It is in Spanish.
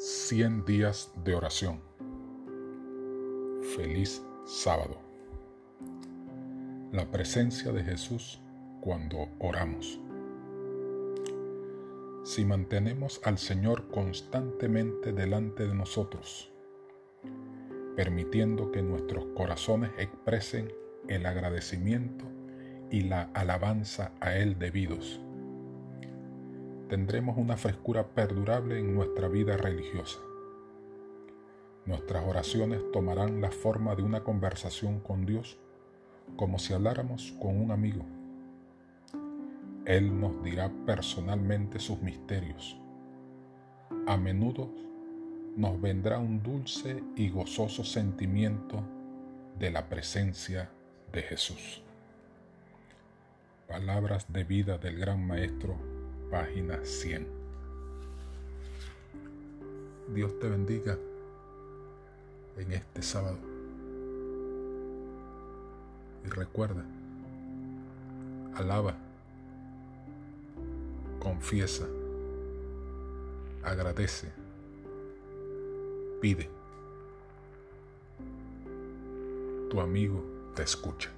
100 días de oración. Feliz sábado. La presencia de Jesús cuando oramos. Si mantenemos al Señor constantemente delante de nosotros, permitiendo que nuestros corazones expresen el agradecimiento y la alabanza a Él debidos, tendremos una frescura perdurable en nuestra vida religiosa. Nuestras oraciones tomarán la forma de una conversación con Dios como si habláramos con un amigo. Él nos dirá personalmente sus misterios. A menudo nos vendrá un dulce y gozoso sentimiento de la presencia de Jesús. Palabras de vida del gran Maestro página 100. Dios te bendiga en este sábado. Y recuerda, alaba, confiesa, agradece, pide. Tu amigo te escucha.